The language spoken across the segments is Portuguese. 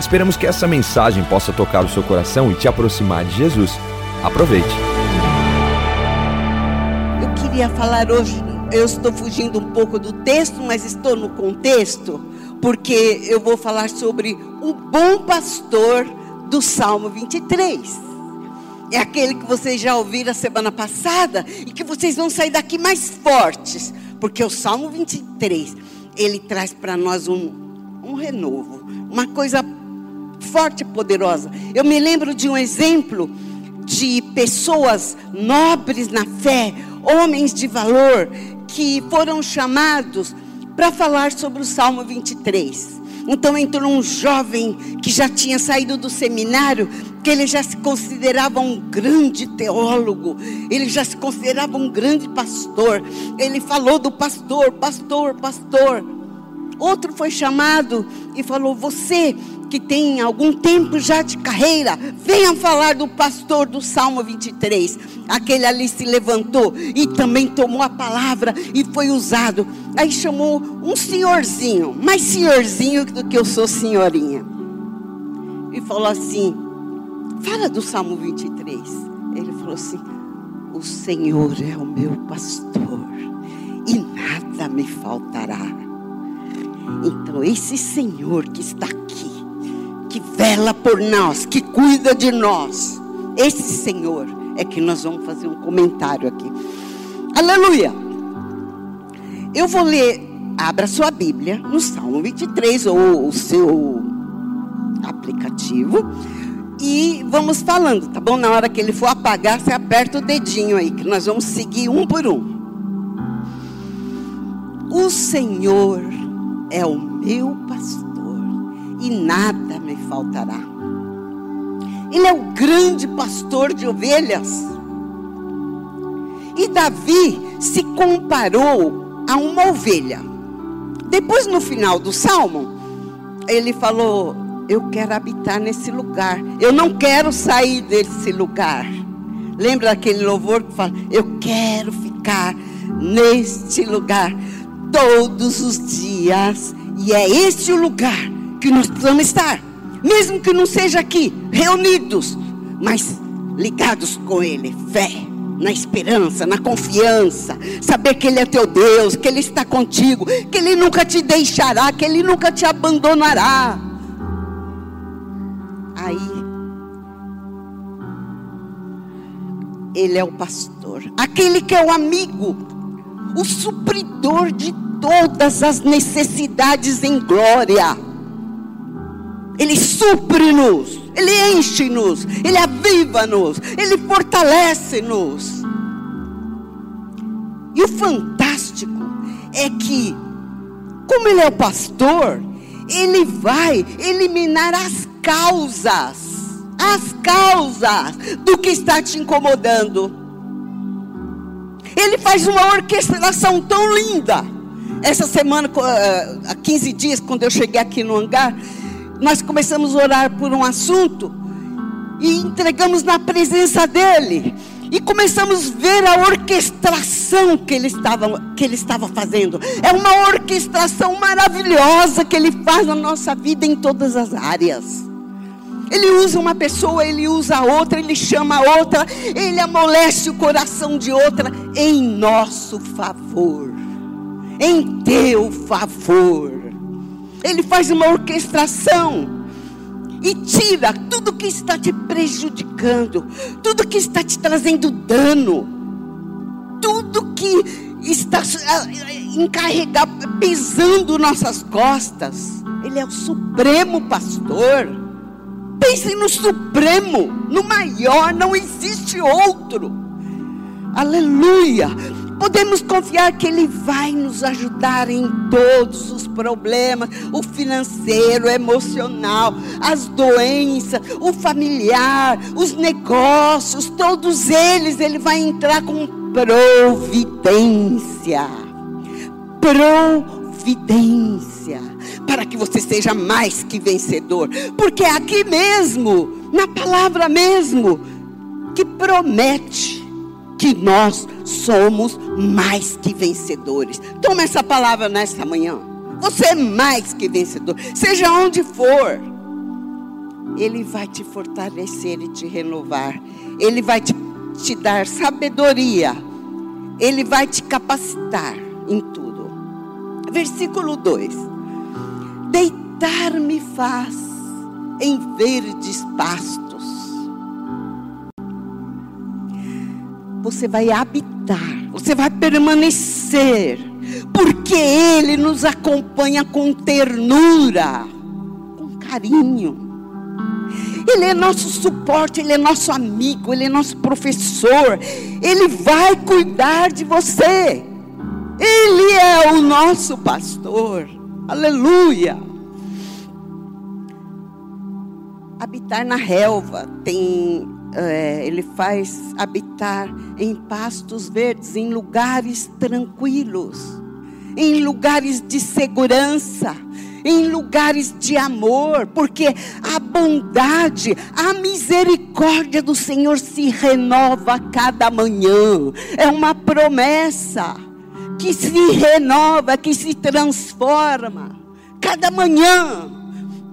Esperamos que essa mensagem possa tocar o seu coração e te aproximar de Jesus. Aproveite. Eu queria falar hoje, eu estou fugindo um pouco do texto, mas estou no contexto, porque eu vou falar sobre o bom pastor do Salmo 23. É aquele que vocês já ouviram a semana passada e que vocês vão sair daqui mais fortes, porque o Salmo 23, ele traz para nós um, um renovo, uma coisa forte e poderosa. Eu me lembro de um exemplo de pessoas nobres na fé, homens de valor, que foram chamados para falar sobre o Salmo 23. Então entrou um jovem que já tinha saído do seminário, que ele já se considerava um grande teólogo, ele já se considerava um grande pastor. Ele falou do pastor, pastor, pastor. Outro foi chamado e falou: Você que tem algum tempo já de carreira, venha falar do pastor do Salmo 23. Aquele ali se levantou e também tomou a palavra e foi usado. Aí chamou um senhorzinho, mais senhorzinho do que eu sou senhorinha. E falou assim: Fala do Salmo 23. Ele falou assim: O Senhor é o meu pastor e nada me faltará. Então, esse Senhor que está aqui, que vela por nós, que cuida de nós. Esse Senhor é que nós vamos fazer um comentário aqui. Aleluia! Eu vou ler, abra sua Bíblia no Salmo 23 ou o seu aplicativo e vamos falando, tá bom? Na hora que ele for apagar, você aperta o dedinho aí, que nós vamos seguir um por um. O Senhor é o meu pastor e nada me faltará. Ele é o grande pastor de ovelhas. E Davi se comparou a uma ovelha. Depois, no final do salmo, ele falou: Eu quero habitar nesse lugar. Eu não quero sair desse lugar. Lembra daquele louvor que fala: Eu quero ficar neste lugar todos os dias. E é esse o lugar que nós precisamos estar, mesmo que não seja aqui, reunidos, mas ligados com Ele, fé, na esperança, na confiança, saber que Ele é teu Deus, que Ele está contigo, que Ele nunca te deixará, que Ele nunca te abandonará. Aí, Ele é o pastor, aquele que é o amigo, o supridor de todas as necessidades em glória. Ele supre-nos, Ele enche-nos, Ele aviva-nos, Ele fortalece-nos. E o fantástico é que, como Ele é o pastor, Ele vai eliminar as causas, as causas do que está te incomodando. Ele faz uma orquestração tão linda. Essa semana, eh, há 15 dias, quando eu cheguei aqui no hangar, nós começamos a orar por um assunto e entregamos na presença dele. E começamos a ver a orquestração que ele, estava, que ele estava fazendo. É uma orquestração maravilhosa que ele faz na nossa vida em todas as áreas. Ele usa uma pessoa, ele usa outra, ele chama outra, ele amolece o coração de outra em nosso favor, em teu favor. Ele faz uma orquestração e tira tudo que está te prejudicando, tudo que está te trazendo dano, tudo que está ah, encarregado, pesando nossas costas. Ele é o supremo pastor. Pense no supremo, no maior, não existe outro. Aleluia. Podemos confiar que Ele vai nos ajudar em todos os problemas: o financeiro, o emocional, as doenças, o familiar, os negócios, todos eles. Ele vai entrar com providência. Providência. Para que você seja mais que vencedor. Porque é aqui mesmo, na palavra mesmo, que promete que nós somos mais que vencedores. Toma essa palavra nesta manhã. Você é mais que vencedor. Seja onde for. Ele vai te fortalecer e te renovar. Ele vai te, te dar sabedoria. Ele vai te capacitar em tudo. Versículo 2: Deitar-me faz em verdes pastos você vai habitar, você vai permanecer, porque Ele nos acompanha com ternura, com carinho. Ele é nosso suporte, Ele é nosso amigo, Ele é nosso professor, Ele vai cuidar de você. Ele é o nosso pastor, aleluia. Habitar na relva tem é, ele faz habitar em pastos verdes, em lugares tranquilos, em lugares de segurança, em lugares de amor, porque a bondade, a misericórdia do Senhor se renova cada manhã, é uma promessa que se renova, que se transforma, cada manhã.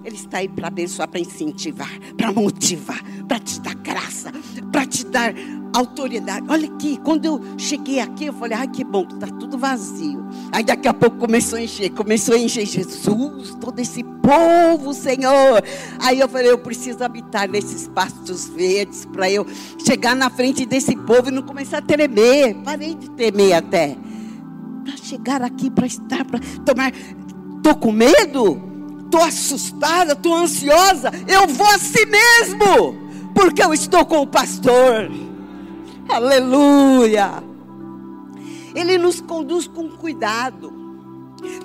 Ele está aí para abençoar, para incentivar, para motivar, para te dar graça, para te dar autoridade. Olha aqui, quando eu cheguei aqui, eu falei, ai que bom, está tudo vazio. Aí daqui a pouco começou a encher, começou a encher Jesus, todo esse povo, Senhor. Aí eu falei, eu preciso habitar nesses pastos verdes para eu chegar na frente desse povo e não começar a tremer. Parei de tremer até. Para chegar aqui, para estar, para tomar. Estou com medo? Estou assustada, estou ansiosa, eu vou a si mesmo, porque eu estou com o pastor. Aleluia. Ele nos conduz com cuidado.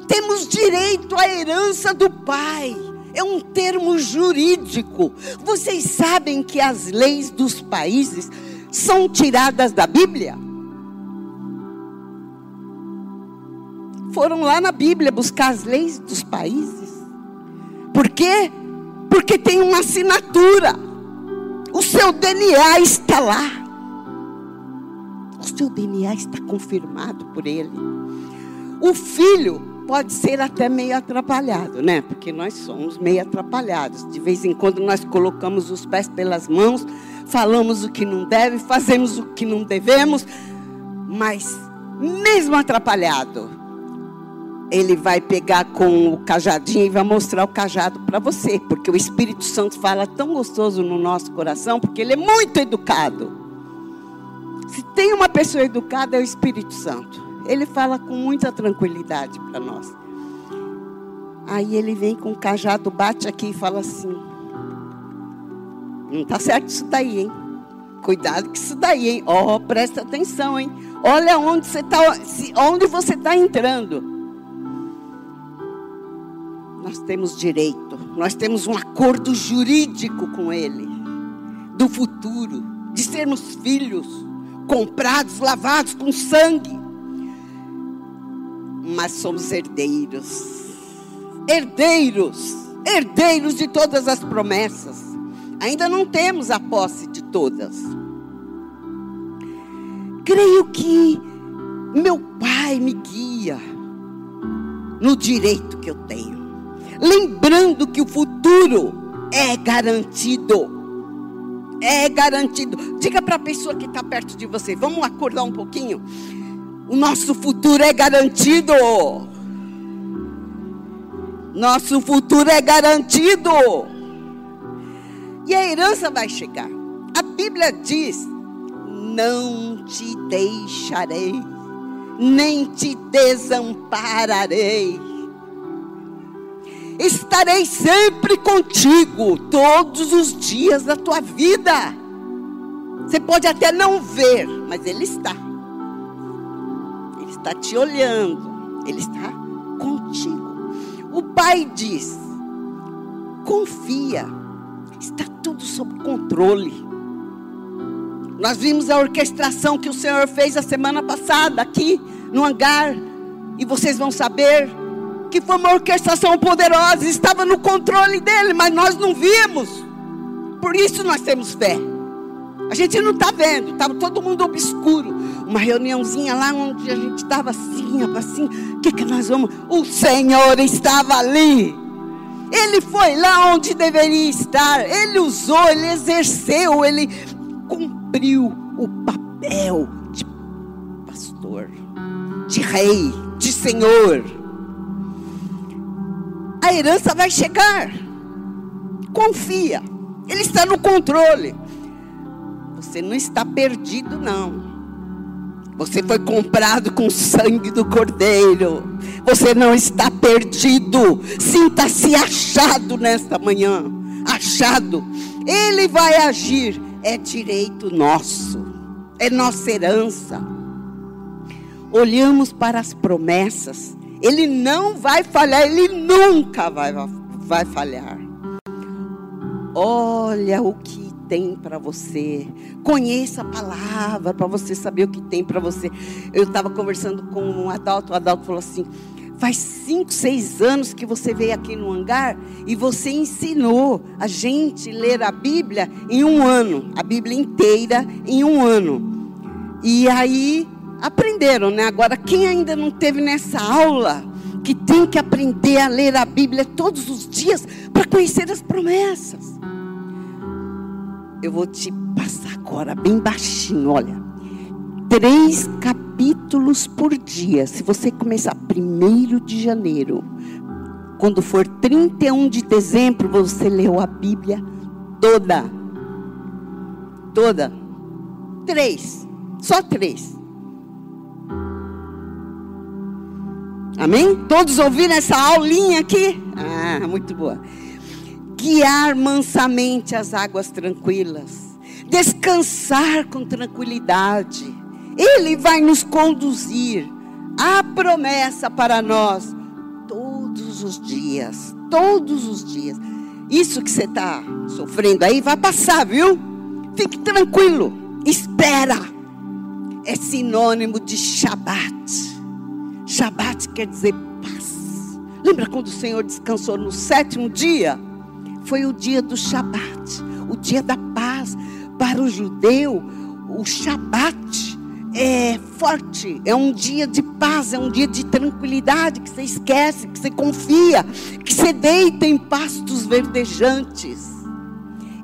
Temos direito à herança do Pai. É um termo jurídico. Vocês sabem que as leis dos países são tiradas da Bíblia? Foram lá na Bíblia buscar as leis dos países. Por quê? Porque tem uma assinatura. O seu DNA está lá. O seu DNA está confirmado por ele. O filho pode ser até meio atrapalhado, né? Porque nós somos meio atrapalhados. De vez em quando nós colocamos os pés pelas mãos, falamos o que não deve, fazemos o que não devemos, mas mesmo atrapalhado, ele vai pegar com o cajadinho e vai mostrar o cajado para você, porque o Espírito Santo fala tão gostoso no nosso coração, porque ele é muito educado. Se tem uma pessoa educada é o Espírito Santo. Ele fala com muita tranquilidade para nós. Aí ele vem com o cajado, bate aqui e fala assim: Não está certo isso daí, hein? Cuidado com isso daí, hein? Ó, oh, presta atenção, hein? Olha onde você está, onde você está entrando nós temos direito, nós temos um acordo jurídico com Ele, do futuro, de sermos filhos, comprados, lavados com sangue, mas somos herdeiros, herdeiros, herdeiros de todas as promessas, ainda não temos a posse de todas. Creio que meu Pai me guia no direito que eu tenho lembrando que o futuro é garantido. É garantido. Diga para a pessoa que está perto de você: vamos acordar um pouquinho. O nosso futuro é garantido. Nosso futuro é garantido. E a herança vai chegar. A Bíblia diz: Não te deixarei, nem te desampararei estarei sempre contigo, todos os dias da tua vida. Você pode até não ver, mas Ele está. está te olhando, Ele está contigo. O Pai diz: confia, está tudo sob controle. Nós vimos a orquestração que o Senhor fez a semana passada aqui no hangar, e vocês vão saber que foi uma orquestração poderosa, estava no controle dele, mas nós não vimos. Por isso nós temos fé. A gente não está vendo, estava todo mundo obscuro. Uma reuniãozinha lá onde a gente estava assim, assim, o que, que nós vamos? O Senhor estava ali. Ele foi lá onde deveria estar. Ele usou, ele exerceu, ele cumpriu o papel de pastor, de rei, de senhor. A herança vai chegar. Confia. Ele está no controle. Você não está perdido, não. Você foi comprado com o sangue do Cordeiro. Você não está perdido. Sinta-se achado nesta manhã. Achado. Ele vai agir. É direito nosso. É nossa herança. Olhamos para as promessas. Ele não vai falhar. Ele nunca vai, vai falhar. Olha o que tem para você. Conheça a palavra para você saber o que tem para você. Eu estava conversando com um Adalto, o Adalto falou assim: faz cinco, seis anos que você veio aqui no hangar e você ensinou a gente ler a Bíblia em um ano, a Bíblia inteira em um ano. E aí aprenderam, né? Agora, quem ainda não teve nessa aula, que tem que aprender a ler a Bíblia todos os dias para conhecer as promessas eu vou te passar agora bem baixinho, olha. Três capítulos por dia. Se você começar primeiro de janeiro, quando for 31 de dezembro, você leu a Bíblia toda. Toda. Três. Só três. Amém? Todos ouviram essa aulinha aqui? Ah, muito boa guiar mansamente as águas tranquilas, descansar com tranquilidade. Ele vai nos conduzir a promessa para nós todos os dias, todos os dias. Isso que você está sofrendo aí vai passar, viu? Fique tranquilo, espera. É sinônimo de Shabat. Shabat quer dizer paz. Lembra quando o Senhor descansou no sétimo dia? foi o dia do Shabat, o dia da paz. Para o judeu, o Shabat é forte, é um dia de paz, é um dia de tranquilidade, que você esquece, que você confia, que você deita em pastos verdejantes.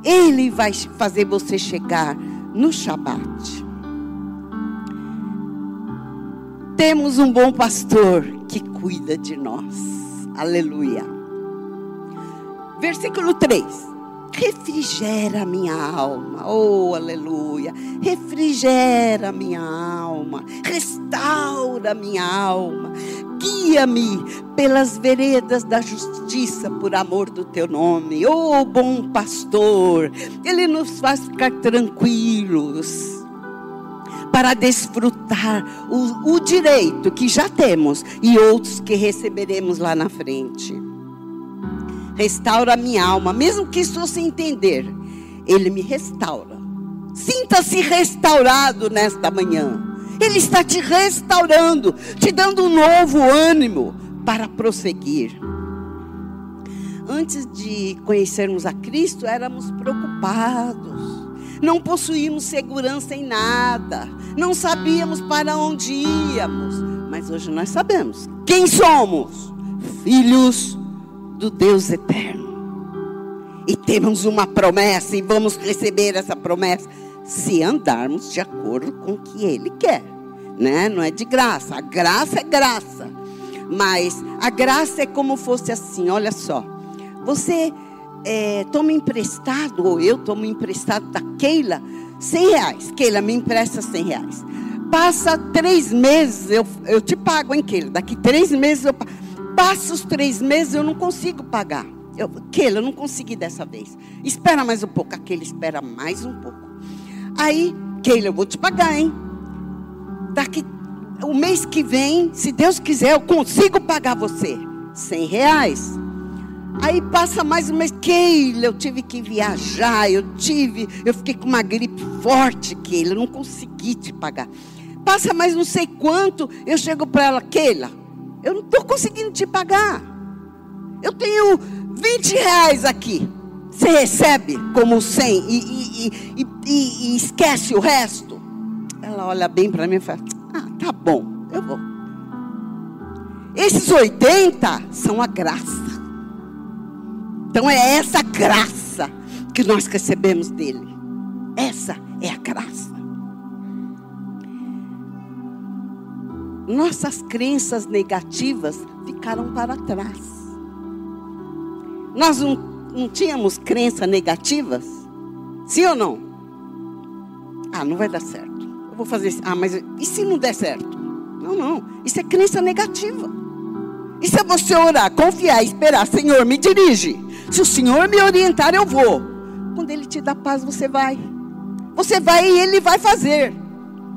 Ele vai fazer você chegar no Shabat. Temos um bom pastor que cuida de nós. Aleluia. Versículo 3. Refrigera minha alma, oh aleluia. Refrigera minha alma, restaura minha alma. Guia-me pelas veredas da justiça por amor do teu nome, oh bom pastor. Ele nos faz ficar tranquilos para desfrutar o, o direito que já temos e outros que receberemos lá na frente restaura minha alma, mesmo que isso sem entender, Ele me restaura. Sinta-se restaurado nesta manhã. Ele está te restaurando, te dando um novo ânimo para prosseguir. Antes de conhecermos a Cristo, éramos preocupados, não possuíamos segurança em nada, não sabíamos para onde íamos, mas hoje nós sabemos quem somos: filhos do Deus eterno. E temos uma promessa e vamos receber essa promessa se andarmos de acordo com o que Ele quer, né? Não é de graça. A graça é graça, mas a graça é como fosse assim. Olha só, você é, toma emprestado ou eu tomo emprestado da Keila 100 reais. Keila me empresta 100 reais. Passa três meses, eu, eu te pago, hein, Keila? Daqui três meses eu. Passa os três meses, eu não consigo pagar. Eu, aquele, eu não consegui dessa vez. Espera mais um pouco. Aquele espera mais um pouco. Aí, Keila, eu vou te pagar, hein? Daqui o mês que vem, se Deus quiser, eu consigo pagar você 100 reais. Aí passa mais um mês, Keila, eu tive que viajar, eu tive, eu fiquei com uma gripe forte, Keila, eu não consegui te pagar. Passa mais não sei quanto, eu chego para ela, Keila, eu não estou conseguindo te pagar. Eu tenho 20 reais aqui. Você recebe como 100 e, e, e, e esquece o resto? Ela olha bem para mim e fala: Ah, tá bom, eu vou. Esses 80 são a graça. Então é essa graça que nós recebemos dele. Essa é a graça. Nossas crenças negativas ficaram para trás. Nós não, não tínhamos crenças negativas? Sim ou não? Ah, não vai dar certo. Eu vou fazer isso. Ah, mas e se não der certo? Não, não. Isso é crença negativa. Isso é você orar, confiar, esperar. Senhor, me dirige. Se o Senhor me orientar, eu vou. Quando Ele te dá paz, você vai. Você vai e Ele vai fazer.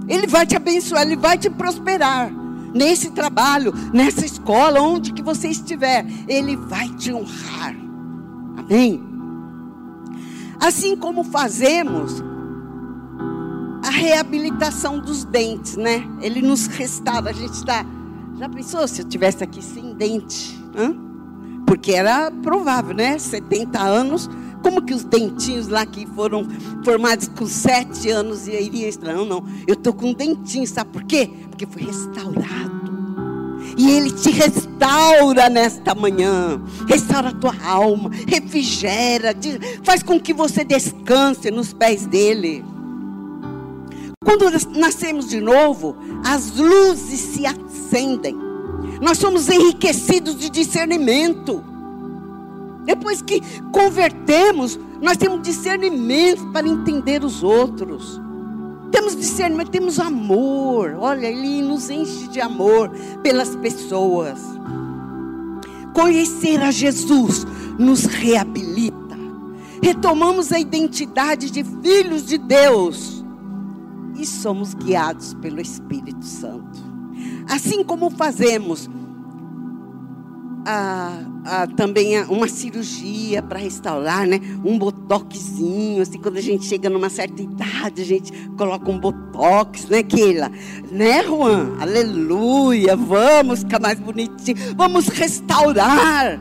Ele vai te abençoar, Ele vai te prosperar. Nesse trabalho, nessa escola, onde que você estiver, Ele vai te honrar. Amém? Assim como fazemos a reabilitação dos dentes, né? Ele nos restaura. A gente está. Já pensou se eu tivesse aqui sem dente? Hã? Porque era provável, né? 70 anos. Como que os dentinhos lá que foram formados com 7 anos e iriam estranhar? Não, não. Eu estou com um dentinho, sabe por quê? Porque foi restaurado. E Ele te restaura nesta manhã. Restaura a tua alma. Refrigera. Faz com que você descanse nos pés dEle. Quando nascemos de novo, as luzes se acendem. Nós somos enriquecidos de discernimento. Depois que convertemos, nós temos discernimento para entender os outros. Temos discernimento, temos amor. Olha, Ele nos enche de amor pelas pessoas. Conhecer a Jesus nos reabilita. Retomamos a identidade de filhos de Deus e somos guiados pelo Espírito Santo. Assim como fazemos a, a, também uma cirurgia para restaurar, né? Um botoxinho, assim, quando a gente chega numa certa idade, a gente coloca um botox, né, Keila? Né, Juan? Aleluia! Vamos ficar mais bonitinho, vamos restaurar.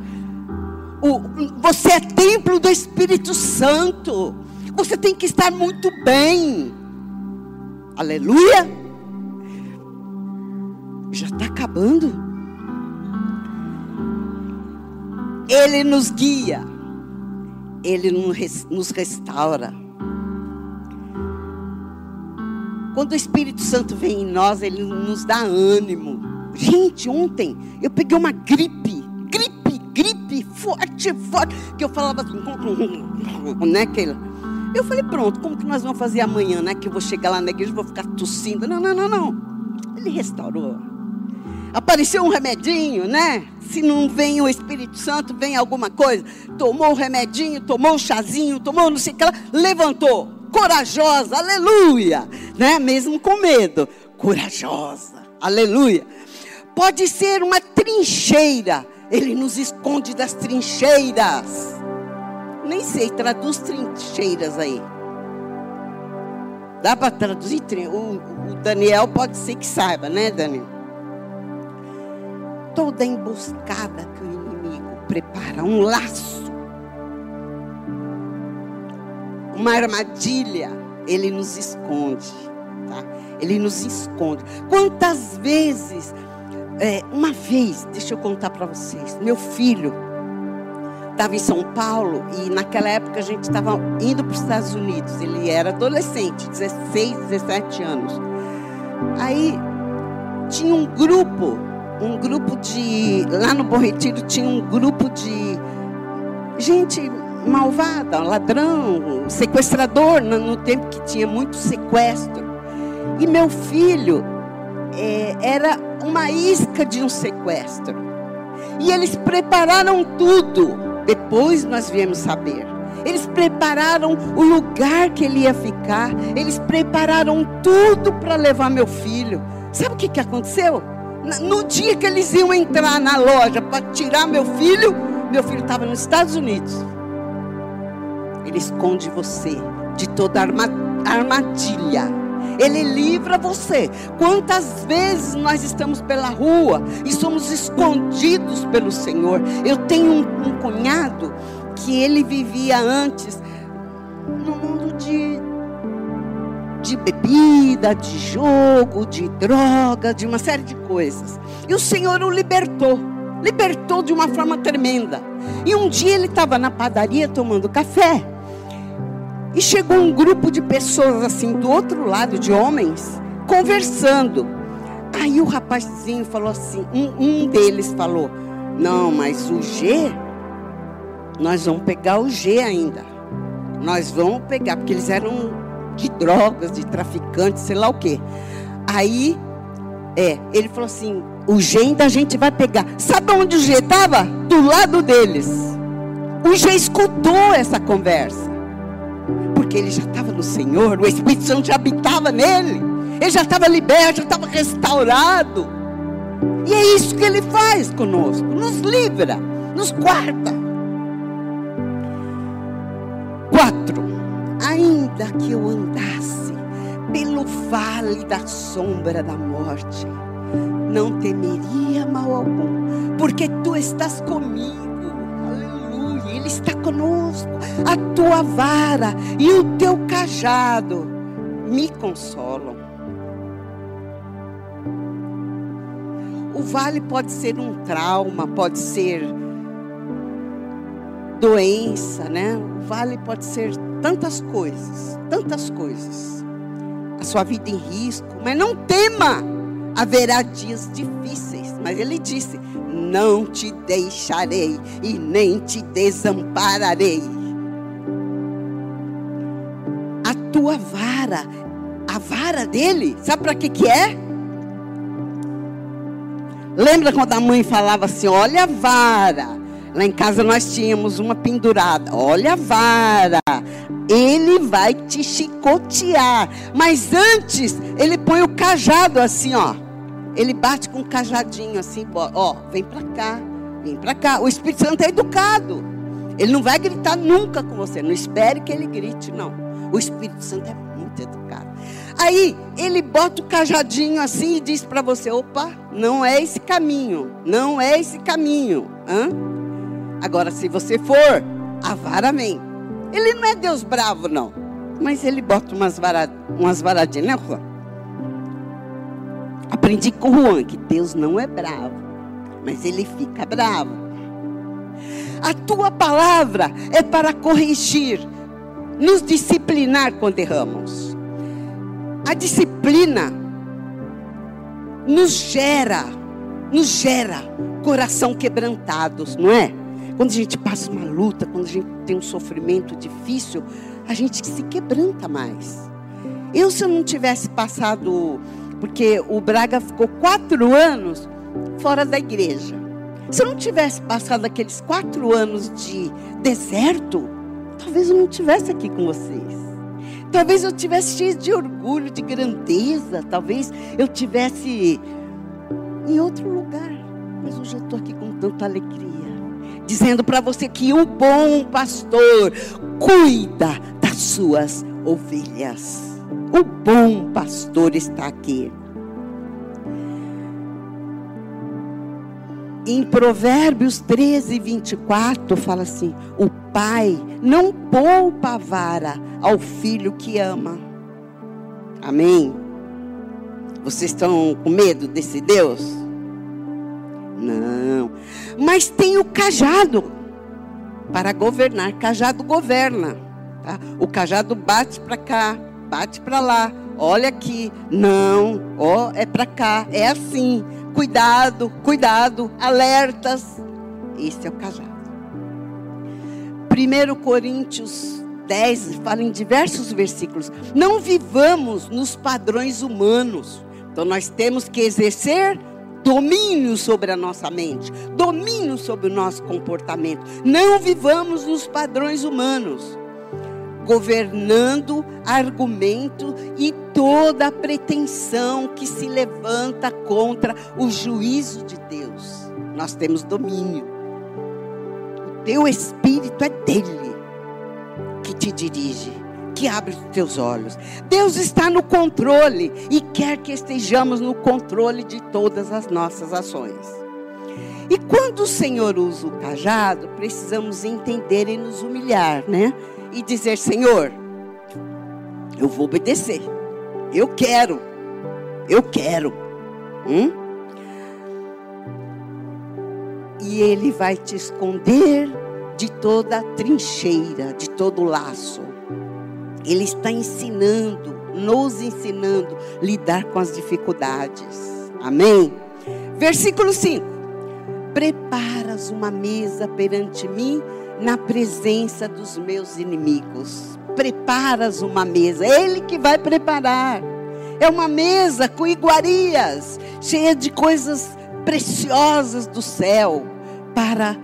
O, você é templo do Espírito Santo. Você tem que estar muito bem. Aleluia! Já está acabando. Ele nos guia. Ele nos restaura. Quando o Espírito Santo vem em nós, ele nos dá ânimo. Gente, ontem eu peguei uma gripe, gripe, gripe, forte, forte, que eu falava assim, né, Keila? Eu falei, pronto, como que nós vamos fazer amanhã, né? Que eu vou chegar lá na igreja e vou ficar tossindo. Não, não, não, não. Ele restaurou apareceu um remedinho, né? Se não vem o Espírito Santo, vem alguma coisa. Tomou o remedinho, tomou o chazinho, tomou não sei o que lá, levantou. Corajosa, aleluia. Né? Mesmo com medo. Corajosa, aleluia. Pode ser uma trincheira. Ele nos esconde das trincheiras. Nem sei, traduz trincheiras aí. Dá para traduzir? O, o Daniel pode ser que saiba, né, Daniel? Toda emboscada que o inimigo prepara, um laço, uma armadilha, ele nos esconde, tá? Ele nos esconde. Quantas vezes, é, uma vez, deixa eu contar para vocês, meu filho estava em São Paulo e naquela época a gente estava indo para os Estados Unidos. Ele era adolescente, 16, 17 anos. Aí tinha um grupo um grupo de. Lá no Bom Retiro tinha um grupo de gente malvada, ladrão, sequestrador, no tempo que tinha muito sequestro. E meu filho é, era uma isca de um sequestro. E eles prepararam tudo. Depois nós viemos saber. Eles prepararam o lugar que ele ia ficar. Eles prepararam tudo para levar meu filho Sabe o que, que aconteceu? No dia que eles iam entrar na loja para tirar meu filho, meu filho estava nos Estados Unidos. Ele esconde você de toda armadilha. Ele livra você. Quantas vezes nós estamos pela rua e somos escondidos pelo Senhor? Eu tenho um, um cunhado que ele vivia antes de, de bebida, de jogo, de droga, de uma série de coisas. E o Senhor o libertou. Libertou de uma forma tremenda. E um dia ele estava na padaria tomando café. E chegou um grupo de pessoas assim do outro lado, de homens, conversando. Aí o rapazinho falou assim: um, um deles falou, não, mas o G, nós vamos pegar o G ainda. Nós vamos pegar, porque eles eram de drogas, de traficantes, sei lá o quê. Aí, é, ele falou assim: o G ainda a gente vai pegar. Sabe onde o G estava? Do lado deles. O G escutou essa conversa porque ele já estava no Senhor, o Espírito Santo já habitava nele, ele já estava liberto, já estava restaurado. E é isso que ele faz conosco, nos livra, nos guarda. Ainda que eu andasse pelo vale da sombra da morte, não temeria mal algum, porque tu estás comigo ele está conosco. A tua vara e o teu cajado me consolam. O vale pode ser um trauma, pode ser doença, né? O vale pode ser tantas coisas, tantas coisas. A sua vida em risco, mas não tema. Haverá dias difíceis, mas ele disse: não te deixarei e nem te desampararei. A tua vara, a vara dele, sabe para que que é? Lembra quando a mãe falava assim: "Olha a vara". Lá em casa nós tínhamos uma pendurada. Olha a vara. Ele vai te chicotear. Mas antes, ele põe o cajado assim, ó ele bate com um cajadinho assim, ó, vem para cá, vem para cá. O Espírito Santo é educado. Ele não vai gritar nunca com você. Não espere que ele grite, não. O Espírito Santo é muito educado. Aí ele bota o cajadinho assim e diz para você: opa, não é esse caminho, não é esse caminho. Hã? Agora, se você for, a vara. Ele não é Deus bravo, não. Mas ele bota umas, vara, umas varadinhas, né, Juan? Aprendi com o Juan que Deus não é bravo, mas ele fica bravo. A tua palavra é para corrigir, nos disciplinar quando erramos. A disciplina nos gera, nos gera coração quebrantados, não é? Quando a gente passa uma luta, quando a gente tem um sofrimento difícil, a gente se quebranta mais. Eu, se eu não tivesse passado porque o Braga ficou quatro anos fora da igreja. Se eu não tivesse passado aqueles quatro anos de deserto, talvez eu não estivesse aqui com vocês. Talvez eu tivesse cheio de orgulho, de grandeza. Talvez eu tivesse em outro lugar. Mas hoje eu estou aqui com tanta alegria. Dizendo para você que o bom pastor cuida das suas ovelhas. O bom pastor está aqui. Em Provérbios 13, 24, fala assim: O pai não poupa a vara ao filho que ama. Amém? Vocês estão com medo desse Deus? Mas tem o cajado para governar. Cajado governa. Tá? O cajado bate para cá, bate para lá, olha aqui, não, ó, é para cá, é assim. Cuidado, cuidado, alertas. Esse é o cajado. 1 Coríntios 10 fala em diversos versículos: não vivamos nos padrões humanos. Então nós temos que exercer domínio sobre a nossa mente, domínio sobre o nosso comportamento. Não vivamos nos padrões humanos governando argumento e toda a pretensão que se levanta contra o juízo de Deus. Nós temos domínio. O teu espírito é dele que te dirige, que abre os teus olhos. Deus está no controle e quer que estejamos no controle de todas as nossas ações. E quando o Senhor usa o cajado, precisamos entender e nos humilhar, né? E dizer: Senhor, eu vou obedecer. Eu quero. Eu quero. Hum? E Ele vai te esconder de toda trincheira, de todo laço. Ele está ensinando, nos ensinando a lidar com as dificuldades. Amém? Versículo 5: Preparas uma mesa perante mim na presença dos meus inimigos. Preparas uma mesa, é Ele que vai preparar. É uma mesa com iguarias, cheia de coisas preciosas do céu, para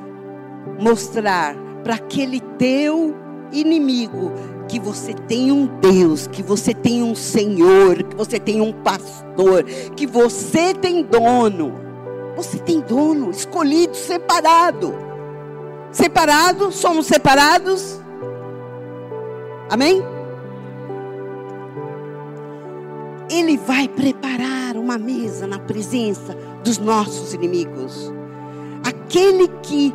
mostrar para aquele teu inimigo que você tem um Deus, que você tem um Senhor, que você tem um pastor, que você tem dono. Você tem dono, escolhido, separado. Separado, somos separados. Amém? Ele vai preparar uma mesa na presença dos nossos inimigos. Aquele que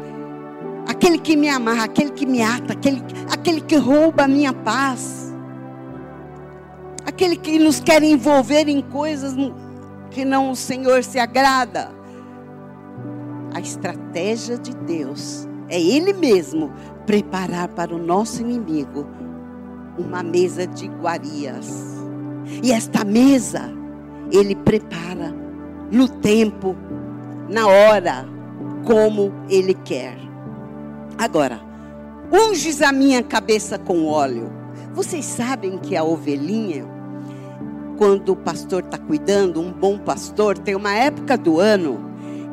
aquele que me amarra, aquele que me ata, aquele, aquele que rouba a minha paz, aquele que nos quer envolver em coisas que não o Senhor se agrada. A estratégia de Deus é Ele mesmo preparar para o nosso inimigo uma mesa de iguarias. E esta mesa, Ele prepara no tempo, na hora, como Ele quer. Agora, unges a minha cabeça com óleo. Vocês sabem que a ovelhinha, quando o pastor está cuidando, um bom pastor, tem uma época do ano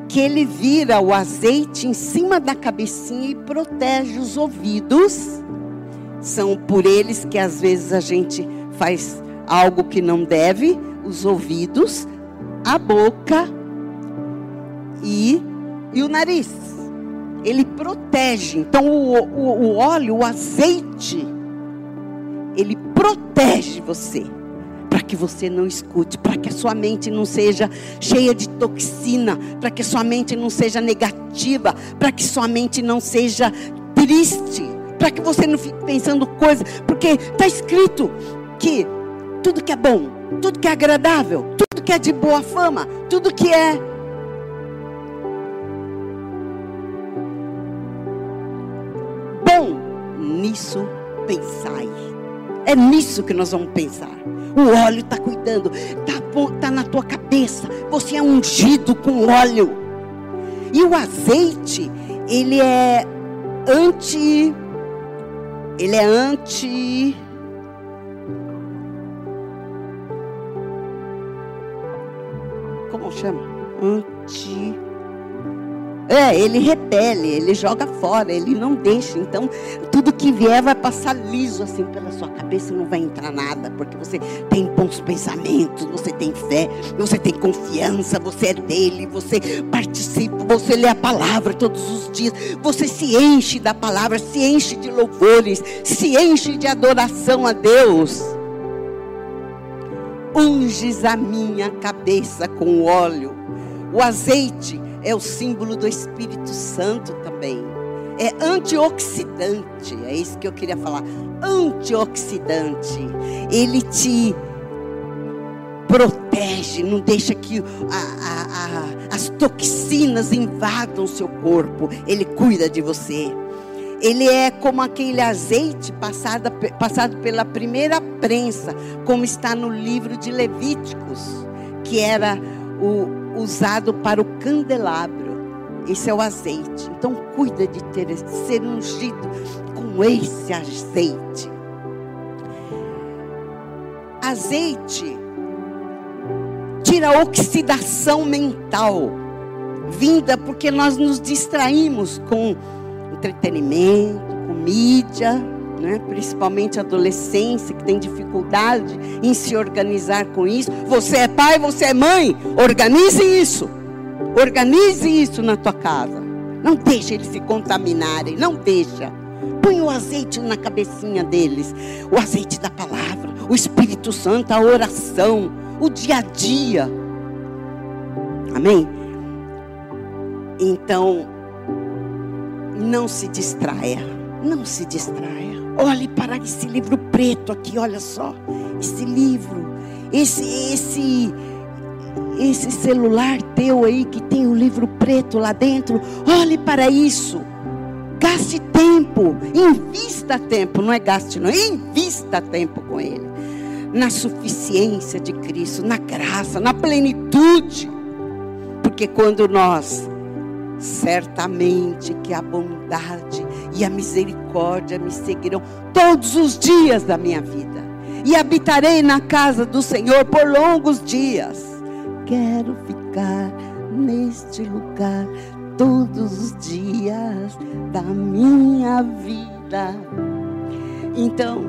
que ele vira o azeite em cima da cabecinha e protege os ouvidos. São por eles que às vezes a gente faz algo que não deve, os ouvidos, a boca e, e o nariz. Ele protege. Então o, o, o óleo, o azeite, ele protege você para que você não escute, para que a sua mente não seja cheia de toxina, para que a sua mente não seja negativa, para que sua mente não seja triste, para que você não fique pensando coisas, porque está escrito que tudo que é bom, tudo que é agradável, tudo que é de boa fama, tudo que é nisso pensai. É nisso que nós vamos pensar. O óleo está cuidando, está tá na tua cabeça. Você é ungido com óleo. E o azeite, ele é anti. Ele é anti. Como chama? Anti. É, ele repele, ele joga fora, ele não deixa. Então, que vier vai passar liso assim pela sua cabeça, não vai entrar nada, porque você tem bons pensamentos, você tem fé, você tem confiança, você é dele, você participa, você lê a palavra todos os dias, você se enche da palavra, se enche de louvores, se enche de adoração a Deus. Unges a minha cabeça com óleo, o azeite é o símbolo do Espírito Santo também. É antioxidante, é isso que eu queria falar. Antioxidante. Ele te protege, não deixa que a, a, a, as toxinas invadam o seu corpo. Ele cuida de você. Ele é como aquele azeite passado, passado pela primeira prensa, como está no livro de Levíticos, que era o, usado para o candelabro. Esse é o azeite. Então cuida de ter ser ungido com esse azeite. Azeite tira oxidação mental vinda porque nós nos distraímos com entretenimento, com mídia, né? principalmente adolescência, que tem dificuldade em se organizar com isso. Você é pai, você é mãe, organize isso. Organize isso na tua casa. Não deixe eles se contaminarem, não deixa. Põe o azeite na cabecinha deles, o azeite da palavra, o Espírito Santo, a oração, o dia a dia. Amém? Então, não se distraia, não se distraia. Olhe para esse livro preto aqui, olha só. Esse livro, esse esse esse celular teu aí que tem o livro preto lá dentro, olhe para isso. Gaste tempo, invista tempo, não é gaste, não, invista tempo com ele. Na suficiência de Cristo, na graça, na plenitude. Porque quando nós certamente que a bondade e a misericórdia me seguirão todos os dias da minha vida, e habitarei na casa do Senhor por longos dias. Quero ficar neste lugar todos os dias da minha vida. Então,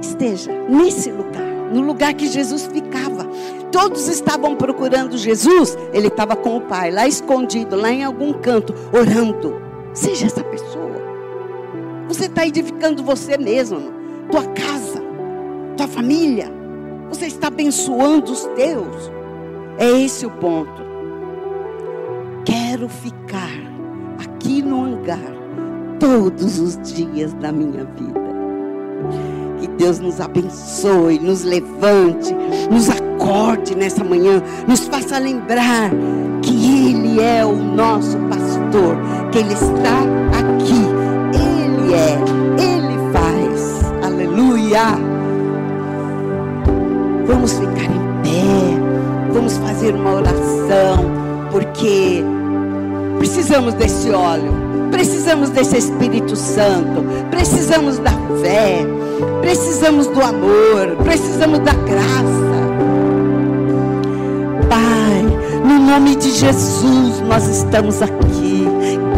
esteja nesse lugar, no lugar que Jesus ficava. Todos estavam procurando Jesus, ele estava com o Pai, lá escondido, lá em algum canto, orando. Seja essa pessoa. Você está edificando você mesmo, tua casa, tua família. Você está abençoando os teus. É esse o ponto. Quero ficar aqui no hangar todos os dias da minha vida. Que Deus nos abençoe, nos levante, nos acorde nessa manhã, nos faça lembrar que Ele é o nosso pastor, que Ele está aqui, Ele é, Ele faz. Aleluia. Vamos ficar em pé, vamos fazer uma oração, porque precisamos desse óleo, precisamos desse Espírito Santo, precisamos da fé, precisamos do amor, precisamos da graça. Pai, no nome de Jesus nós estamos aqui.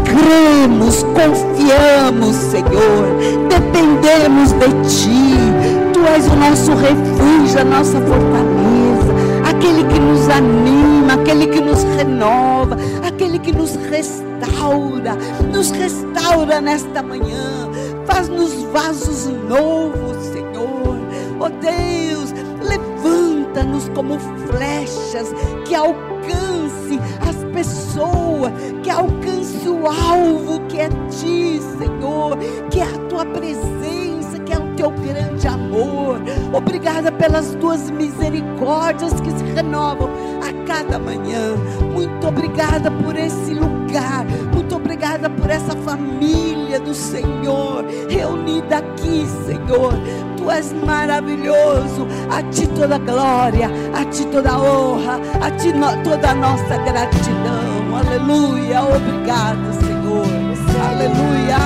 Cremos, confiamos, Senhor, dependemos de Ti. Tu és o nosso refúgio, a nossa fortaleza, aquele que anima, aquele que nos renova, aquele que nos restaura, nos restaura nesta manhã, faz-nos vasos novos, Senhor. Oh Deus, levanta-nos como flechas que alcance as pessoas, que alcance o alvo que é Ti, Senhor, que é a Tua presença, Teu grande amor. Obrigada pelas Tuas misericórdias que se renovam a cada manhã. Muito obrigada por esse lugar. Muito obrigada por essa família do Senhor reunida aqui, Senhor. Tu és maravilhoso. A ti toda glória, a ti toda honra, a ti no, toda nossa gratidão. Aleluia. Obrigado, Senhor. Aleluia.